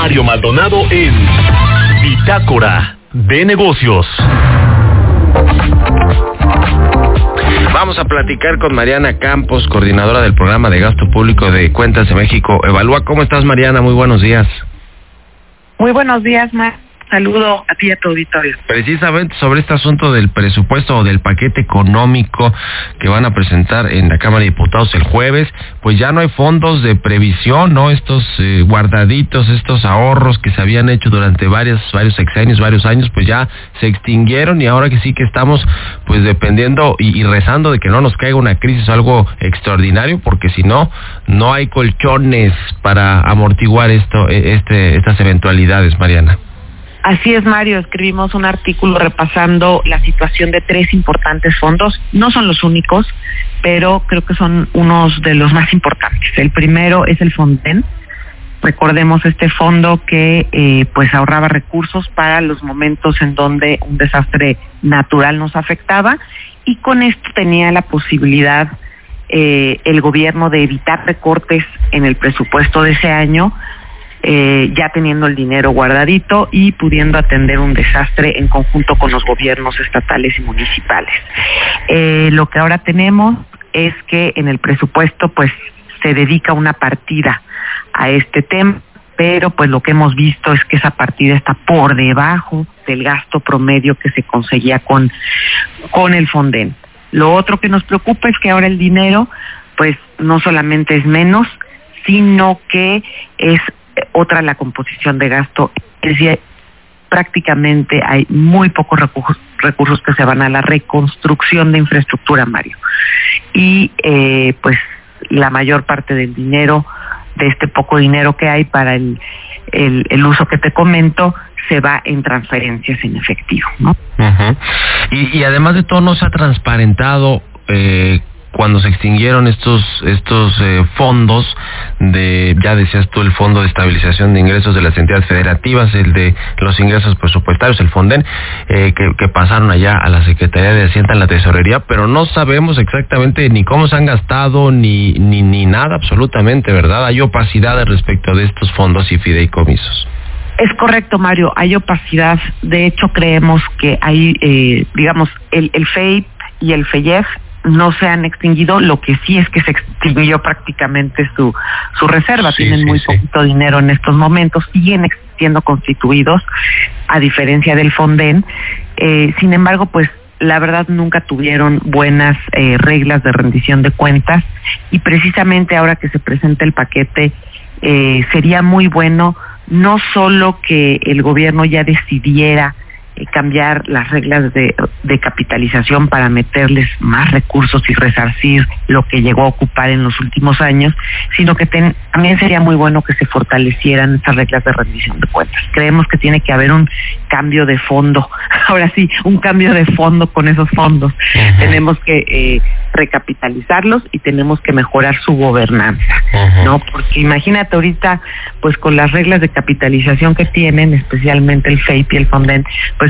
Mario Maldonado en Bitácora de Negocios. Vamos a platicar con Mariana Campos, coordinadora del programa de gasto público de Cuentas de México. Evalúa, ¿cómo estás Mariana? Muy buenos días. Muy buenos días, Mar saludo a ti y a tu auditorio. Precisamente sobre este asunto del presupuesto o del paquete económico que van a presentar en la Cámara de Diputados el jueves, pues ya no hay fondos de previsión, ¿no? Estos eh, guardaditos, estos ahorros que se habían hecho durante varios, varios sexenios, varios años, pues ya se extinguieron y ahora que sí que estamos pues dependiendo y, rezando de que no nos caiga una crisis o algo extraordinario, porque si no, no hay colchones para amortiguar esto, e, este, estas eventualidades, Mariana. Así es, Mario. Escribimos un artículo repasando la situación de tres importantes fondos. No son los únicos, pero creo que son unos de los más importantes. El primero es el Fonden. Recordemos este fondo que eh, pues ahorraba recursos para los momentos en donde un desastre natural nos afectaba y con esto tenía la posibilidad eh, el gobierno de evitar recortes en el presupuesto de ese año eh, ya teniendo el dinero guardadito y pudiendo atender un desastre en conjunto con los gobiernos estatales y municipales. Eh, lo que ahora tenemos es que en el presupuesto pues se dedica una partida a este tema pero pues lo que hemos visto es que esa partida está por debajo del gasto promedio que se conseguía con, con el Fonden. Lo otro que nos preocupa es que ahora el dinero pues no solamente es menos, sino que es otra la composición de gasto. Es decir, prácticamente hay muy pocos recursos, que se van a la reconstrucción de infraestructura, Mario. Y eh, pues la mayor parte del dinero, de este poco dinero que hay para el, el, uso que te comento, se va en transferencias en efectivo, ¿no? y, y además de todo no se ha transparentado eh, cuando se extinguieron estos estos eh, fondos de ya decías tú el fondo de estabilización de ingresos de las entidades federativas el de los ingresos presupuestarios el Fonden eh, que, pasaron allá a la Secretaría de Hacienda en la Tesorería pero no sabemos exactamente ni cómo se han gastado ni ni ni nada absolutamente verdad hay opacidad respecto de estos fondos y fideicomisos es correcto, Mario, hay opacidad. De hecho, creemos que hay, eh, digamos, el, el FEIP y el FEYEF no se han extinguido, lo que sí es que se extinguió prácticamente su, su reserva, tienen muy poquito dinero en estos momentos, siguen siendo constituidos, a diferencia del Fonden, eh, sin embargo, pues la verdad nunca tuvieron buenas eh, reglas de rendición de cuentas. Y precisamente ahora que se presenta el paquete eh, sería muy bueno no solo que el gobierno ya decidiera cambiar las reglas de, capitalización para meterles más recursos y resarcir lo que llegó a ocupar en los últimos años, sino que también sería muy bueno que se fortalecieran estas reglas de rendición de cuentas. Creemos que tiene que haber un cambio de fondo, ahora sí, un cambio de fondo con esos fondos. Tenemos que eh, recapitalizarlos y tenemos que mejorar su gobernanza, ¿no? Porque imagínate ahorita, pues con las reglas de capitalización que tienen, especialmente el FEIP y el Fonden, pues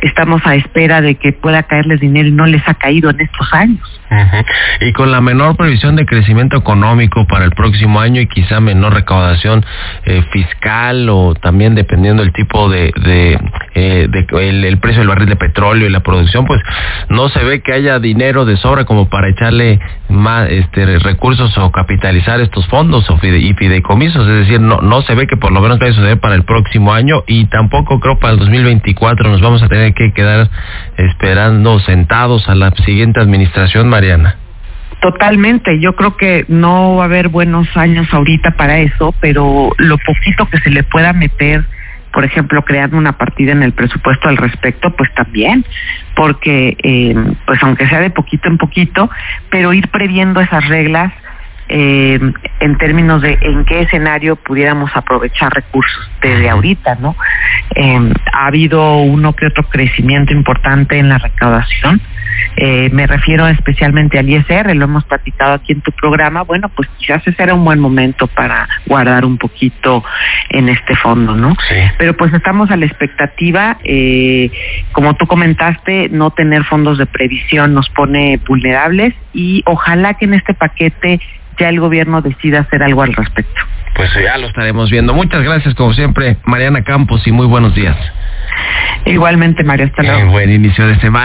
estamos a espera de que pueda caerles dinero y no les ha caído en estos años. Y con la menor previsión de crecimiento económico para el próximo año y quizá menor recaudación eh, fiscal o también dependiendo del tipo de, de, eh, el, precio del barril de petróleo y la producción, pues no se ve que haya dinero de sobra como para echarle más este, recursos o capitalizar estos fondos o y fideicomisos. Es decir, no, no se ve que por lo menos vaya a suceder para el próximo año y tampoco creo para el 2024 nos vamos a tener que quedar esperando sentados a la siguiente administración, Mariana. Totalmente, yo creo que no va a haber buenos años ahorita para eso, pero lo poquito que se le pueda meter, por ejemplo, creando una partida en el presupuesto al respecto, pues también, porque eh, pues aunque sea de poquito en poquito, pero ir previendo esas reglas eh, en términos de en qué escenario pudiéramos aprovechar recursos desde ahorita, ¿no? Eh, ha habido uno que otro crecimiento importante en la recaudación. Eh, me refiero especialmente al ISR, lo hemos platicado aquí en tu programa. Bueno, pues quizás ese era un buen momento para guardar un poquito en este fondo, ¿no? Pero pues estamos a la expectativa. Eh, como tú comentaste, no tener fondos de previsión nos pone vulnerables y ojalá que en este paquete ya el gobierno decida hacer algo al respecto. Pues ya lo estaremos viendo. Muchas gracias, como siempre, Mariana Campos, y muy buenos días. Igualmente, Mario, hasta luego. buen inicio de semana.